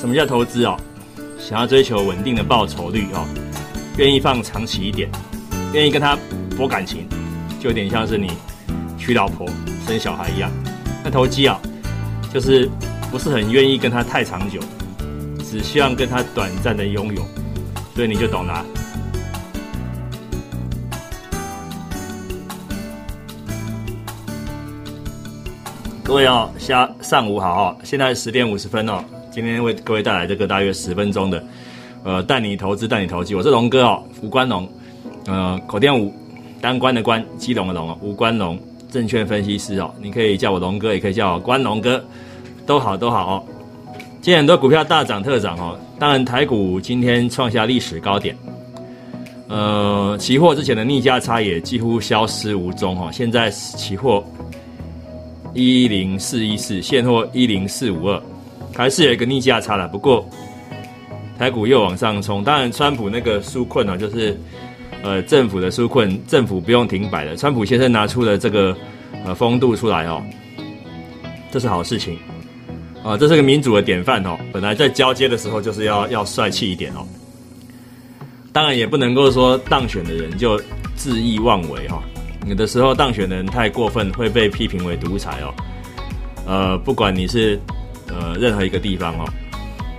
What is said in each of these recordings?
什么叫投资哦？想要追求稳定的报酬率哦，愿意放长期一点，愿意跟他博感情，就有点像是你娶老婆生小孩一样。那投机啊，就是不是很愿意跟他太长久，只希望跟他短暂的拥有，所以你就懂了。各位哦，下上午好哦，现在十点五十分哦。今天为各位带来这个大约十分钟的，呃，带你投资，带你投机。我是龙哥哦，吴关龙，呃，口店五当官的官，基隆的龙哦，吴关龙，证券分析师哦。你可以叫我龙哥，也可以叫我关龙哥，都好都好哦。今天很多股票大涨特涨哦，当然台股今天创下历史高点，呃，期货之前的逆价差也几乎消失无踪哦。现在期货。一零四一四，现货一零四五二，还是有一个逆价差了。不过台股又往上冲，当然川普那个纾困啊，就是呃政府的纾困，政府不用停摆了。川普先生拿出了这个呃风度出来哦，这是好事情啊，这是个民主的典范哦。本来在交接的时候就是要要帅气一点哦，当然也不能够说当选的人就恣意妄为哈。有的时候当选的人太过分，会被批评为独裁哦。呃，不管你是呃任何一个地方哦，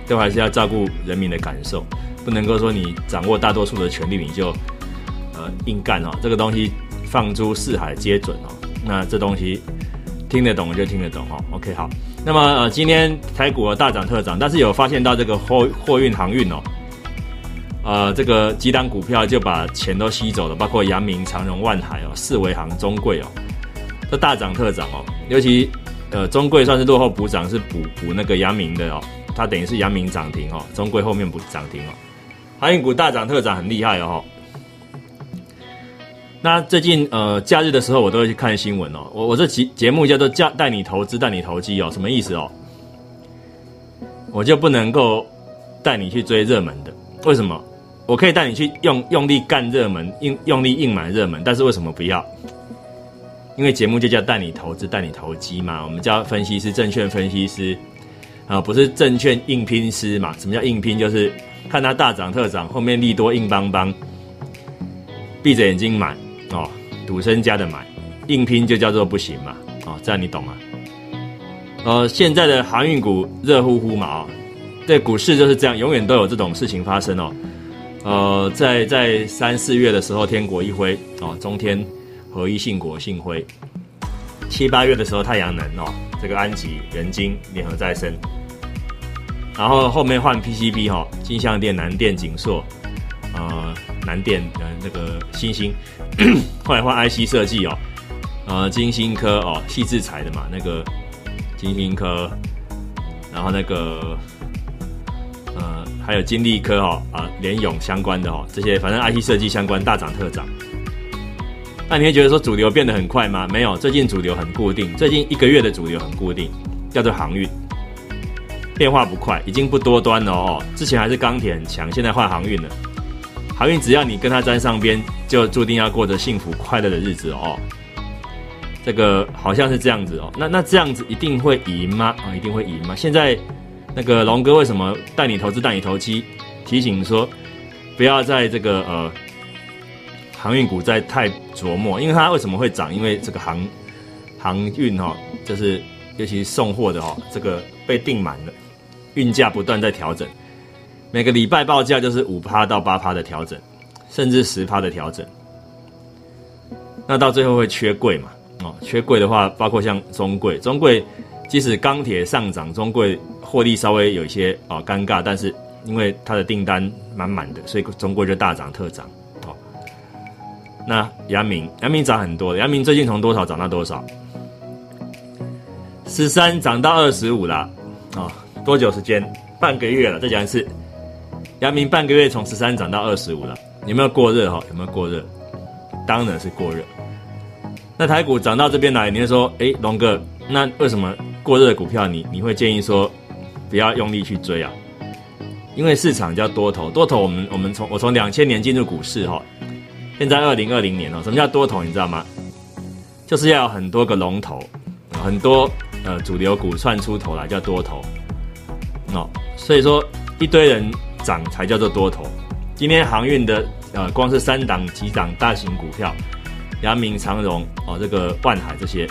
都还是要照顾人民的感受，不能够说你掌握大多数的权利你就呃硬干哦。这个东西放诸四海皆准哦。那这东西听得懂就听得懂哦。OK 好，那么呃今天台股大涨特涨，但是有发现到这个货货运航运哦。呃，这个几档股票就把钱都吸走了，包括阳明、长荣、万海哦，四维行、中贵哦，都大涨特涨哦。尤其呃，中贵算是落后补涨，是补补那个阳明的哦，它等于是阳明涨停哦，中贵后面补涨停哦。航运股大涨特涨很厉害哦。那最近呃，假日的时候我都会去看新闻哦。我我这节节目叫做“教带你投资，带你投机”哦，什么意思哦？我就不能够带你去追热门的，为什么？我可以带你去用用力干热门，用用力硬买热门，但是为什么不要？因为节目就叫带你投资，带你投机嘛。我们叫分析师，证券分析师啊，不是证券硬拼师嘛？什么叫硬拼？就是看它大涨特涨，后面利多硬邦邦，闭着眼睛买哦，赌身家的买，硬拼就叫做不行嘛。哦，这样你懂吗？呃，现在的航运股热乎乎嘛啊，对，股市就是这样，永远都有这种事情发生哦。呃，在在三四月的时候，天国一辉哦，中天合一信国信辉；七八月的时候，太阳能哦，这个安吉、人晶联合再生。然后后面换 PCB 哈，金相电、南电、景硕，呃，南电呃那个新星，后来换 IC 设计哦，呃，金星科哦，细制材的嘛，那个金星科，然后那个呃。还有金利科哈啊联咏相关的哈这些反正 IC 设计相关大涨特涨，那你会觉得说主流变得很快吗？没有，最近主流很固定，最近一个月的主流很固定，叫做航运，变化不快，已经不多端了哦。之前还是钢铁很强，现在换航运了。航运只要你跟它沾上边，就注定要过着幸福快乐的日子哦。这个好像是这样子哦。那那这样子一定会赢吗？啊，一定会赢吗？现在。那个龙哥为什么带你投资带你投机？提醒说，不要在这个呃航运股在太琢磨，因为它为什么会涨？因为这个航航运哈，就是尤其送货的哈，这个被订满了，运价不断在调整，每个礼拜报价就是五趴到八趴的调整，甚至十趴的调整，那到最后会缺柜嘛？哦，缺柜的话，包括像中柜，中柜。即使钢铁上涨，中柜获利稍微有一些哦尴尬，但是因为它的订单满满的，所以中柜就大涨特涨。那阳明，阳明涨很多，阳明最近从多少涨到多少？十三涨到二十五了，啊，多久时间？半个月了。再讲一次，阳明半个月从十三涨到二十五了，有没有过热？哈，有没有过热？当然是过热。那台股涨到这边来，你会说，哎，龙哥，那为什么？过热的股票，你你会建议说不要用力去追啊，因为市场叫多头，多头我们我们从我从两千年进入股市哈，现在二零二零年哦，什么叫多头你知道吗？就是要有很多个龙头，很多呃主流股窜出头来叫多头，哦，所以说一堆人涨才叫做多头。今天航运的呃，光是三档几档大型股票，阳明、长荣哦，这个万海这些，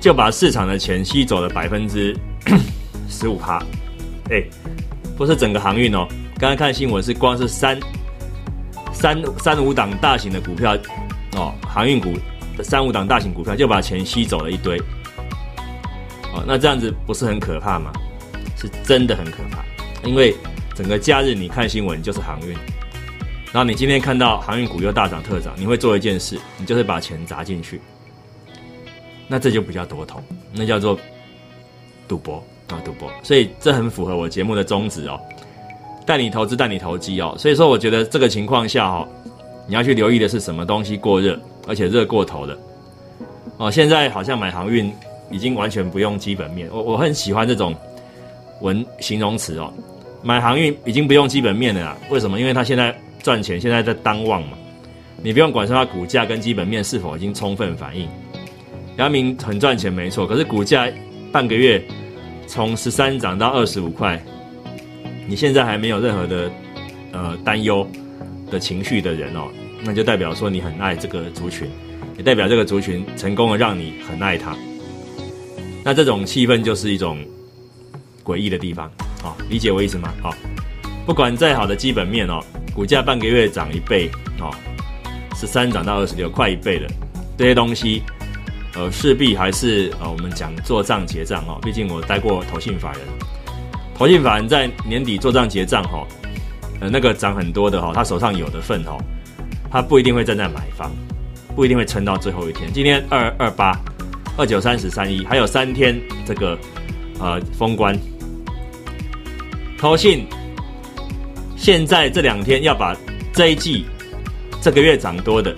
就把市场的钱吸走了百分之十五趴。哎，不是整个航运哦，刚刚看新闻是光是三三三五档大型的股票哦，航运股三五档大型股票就把钱吸走了一堆。哦，那这样子不是很可怕吗？是真的很可怕，因为整个假日你看新闻就是航运，然后你今天看到航运股又大涨特涨，你会做一件事，你就是把钱砸进去，那这就不叫多头，那叫做赌博啊，赌博。所以这很符合我节目的宗旨哦，带你投资，带你投机哦。所以说，我觉得这个情况下哈，你要去留意的是什么东西过热，而且热过头的哦。现在好像买航运。已经完全不用基本面，我我很喜欢这种文形容词哦。买航运已经不用基本面了啦，为什么？因为它现在赚钱，现在在当旺嘛。你不用管说它股价跟基本面是否已经充分反映。阳明很赚钱没错，可是股价半个月从十三涨到二十五块，你现在还没有任何的呃担忧的情绪的人哦，那就代表说你很爱这个族群，也代表这个族群成功的让你很爱他。那这种气氛就是一种诡异的地方，哦，理解我意思吗？好，不管再好的基本面哦，股价半个月涨一倍，哦，十三涨到二十六，快一倍了，这些东西，呃，势必还是呃，我们讲做账结账哦，毕竟我待过投信法人，投信法人在年底做账结账哈，呃，那个涨很多的哈，他手上有的份哈，他不一定会站在买方，不一定会撑到最后一天，今天二二八。二九三十三一，还有三天这个呃封关，投信现在这两天要把这一季这个月涨多的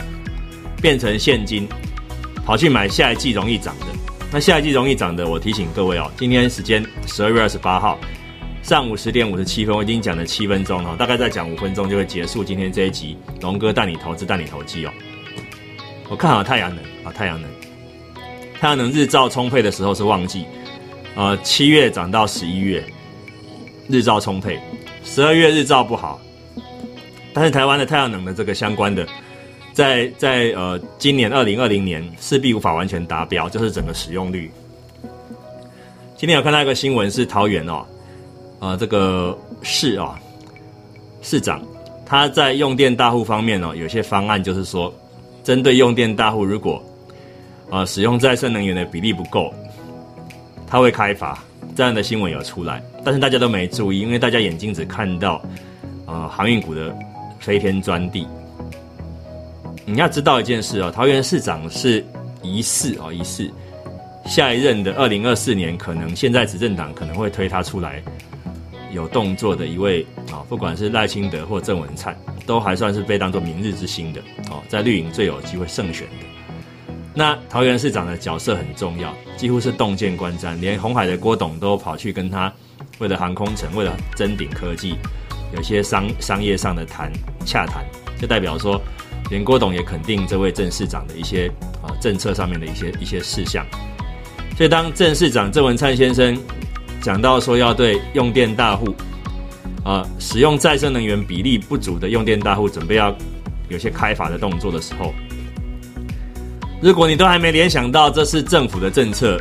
变成现金，跑去买下一季容易涨的。那下一季容易涨的，我提醒各位哦，今天时间十二月二十八号上午十点五十七分，我已经讲了七分钟了，大概再讲五分钟就会结束今天这一集。龙哥带你投资，带你投机哦。我看好太阳能啊，太阳能。太阳能日照充沛的时候是旺季，呃，七月涨到十一月，日照充沛，十二月日照不好，但是台湾的太阳能的这个相关的，在在呃今年二零二零年势必无法完全达标，就是整个使用率。今天有看到一个新闻是桃园哦，呃这个市啊市长他在用电大户方面哦有些方案就是说，针对用电大户如果啊，使用再生能源的比例不够，他会开罚。这样的新闻有出来，但是大家都没注意，因为大家眼睛只看到啊航运股的飞天专地。你要知道一件事哦，桃园市长是疑似哦疑似下一任的二零二四年，可能现在执政党可能会推他出来有动作的一位啊，不管是赖清德或郑文灿，都还算是被当做明日之星的哦，在绿营最有机会胜选的。那桃园市长的角色很重要，几乎是洞见观瞻，连红海的郭董都跑去跟他，为了航空城，为了臻鼎科技，有些商商业上的谈洽谈，就代表说，连郭董也肯定这位郑市长的一些啊政策上面的一些一些事项。所以当郑市长郑文灿先生讲到说要对用电大户，啊使用再生能源比例不足的用电大户准备要有些开发的动作的时候。如果你都还没联想到这是政府的政策，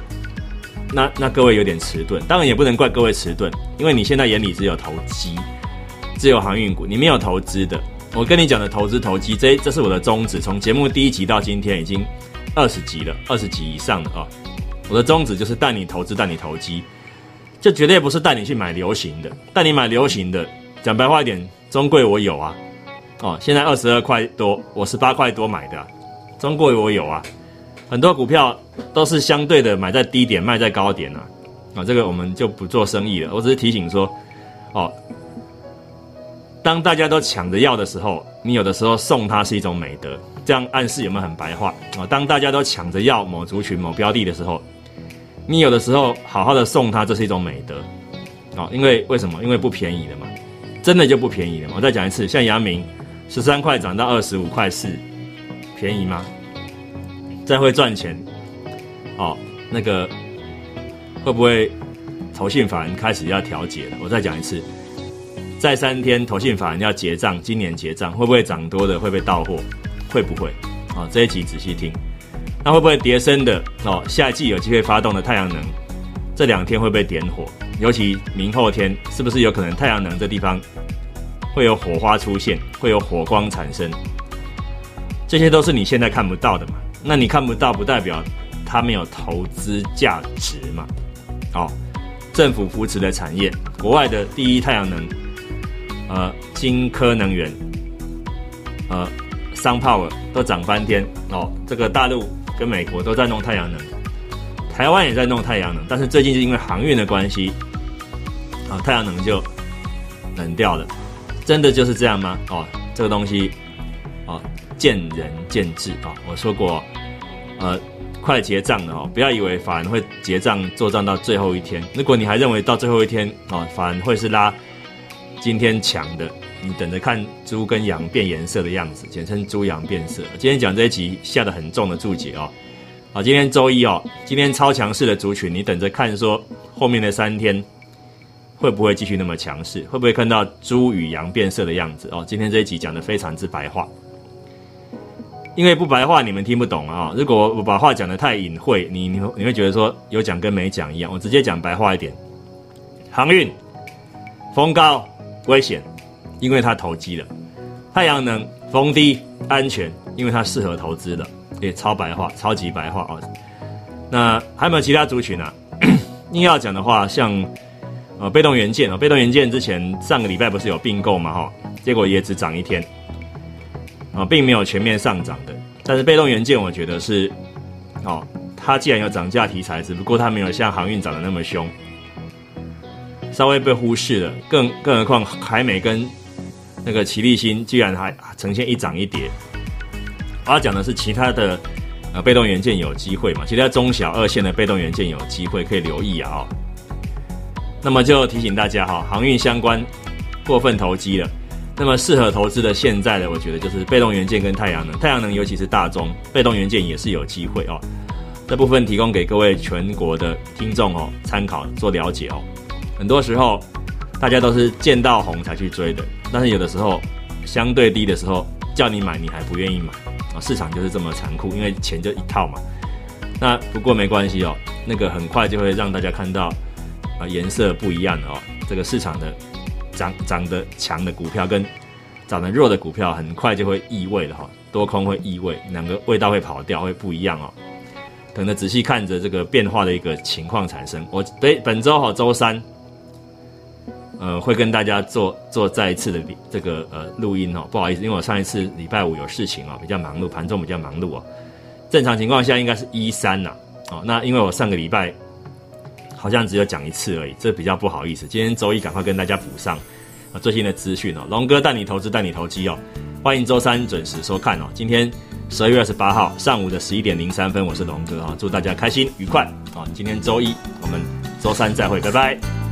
那那各位有点迟钝。当然也不能怪各位迟钝，因为你现在眼里只有投机，只有航运股，你没有投资的。我跟你讲的投资投机，这这是我的宗旨。从节目第一集到今天已经二十集了，二十集以上了啊！我的宗旨就是带你投资，带你投机，这绝对不是带你去买流行的。带你买流行的，讲白话一点，中贵我有啊，哦，现在二十二块多，我十八块多买的。中贵我有啊，很多股票都是相对的买在低点卖在高点啊，啊，这个我们就不做生意了。我只是提醒说，哦，当大家都抢着要的时候，你有的时候送它是一种美德，这样暗示有没有很白话啊？当大家都抢着要某族群某标的的时候，你有的时候好好的送他，这是一种美德啊，因为为什么？因为不便宜的嘛，真的就不便宜的嘛。我再讲一次，像阳明十三块涨到二十五块四。便宜吗？再会赚钱，哦，那个会不会投信法人开始要调节了。我再讲一次，再三天投信法人要结账，今年结账会不会涨多的会被到货？会不会？啊，这一集仔细听。那会不会叠升的？哦，下一季有机会发动的太阳能，这两天会被点火？尤其明后天，是不是有可能太阳能这地方会有火花出现，会有火光产生？这些都是你现在看不到的嘛？那你看不到，不代表它没有投资价值嘛？哦，政府扶持的产业，国外的第一太阳能，呃，金科能源，呃，Sun Power 都涨翻天哦。这个大陆跟美国都在弄太阳能。台湾也在弄太阳能，但是最近是因为航运的关系，啊，太阳能就冷掉了。真的就是这样吗？哦，这个东西，哦，见仁见智啊。我说过，呃，快结账了哦，不要以为法人会结账做账到最后一天。如果你还认为到最后一天啊，法人会是拉今天强的，你等着看猪跟羊变颜色的样子，简称猪羊变色。今天讲这一集下的很重的注解哦。好，今天周一哦，今天超强势的族群，你等着看，说后面的三天会不会继续那么强势？会不会看到猪与羊变色的样子？哦，今天这一集讲的非常之白话，因为不白话你们听不懂啊。如果我把话讲的太隐晦，你你你会觉得说有讲跟没讲一样。我直接讲白话一点，航运风高危险，因为它投机了；太阳能风低安全，因为它适合投资的。也超白话，超级白话哦。那还有没有其他族群啊？硬要讲的话，像呃被动元件哦，被动元件之前上个礼拜不是有并购嘛哈，结果也只涨一天啊，并没有全面上涨的。但是被动元件我觉得是哦，它既然有涨价题材，只不过它没有像航运涨得那么凶，稍微被忽视了。更更何况海美跟那个奇力新居然还呈现一涨一跌。我要讲的是其他的，呃，被动元件有机会嘛？其他中小二线的被动元件有机会可以留意啊。哦那么就提醒大家哈，航运相关过分投机了。那么适合投资的现在的，我觉得就是被动元件跟太阳能。太阳能尤其是大中被动元件也是有机会哦。这部分提供给各位全国的听众哦参考做了解哦。很多时候大家都是见到红才去追的，但是有的时候相对低的时候叫你买，你还不愿意买啊。市场就是这么残酷，因为钱就一套嘛。那不过没关系哦，那个很快就会让大家看到啊颜色不一样的哦。这个市场的涨涨得强的股票跟涨得弱的股票，很快就会异味了哈。多空会异味，两个味道会跑掉，会不一样哦。等着仔细看着这个变化的一个情况产生。我对本周哈周三。呃，会跟大家做做再一次的这个呃录音哦，不好意思，因为我上一次礼拜五有事情哦，比较忙碌，盘中比较忙碌哦。正常情况下应该是一三呐，哦，那因为我上个礼拜好像只有讲一次而已，这比较不好意思。今天周一赶快跟大家补上啊最新的资讯哦，龙哥带你投资带你投机哦，欢迎周三准时收看哦。今天十二月二十八号上午的十一点零三分，我是龙哥啊，祝大家开心愉快啊。今天周一，我们周三再会，拜拜。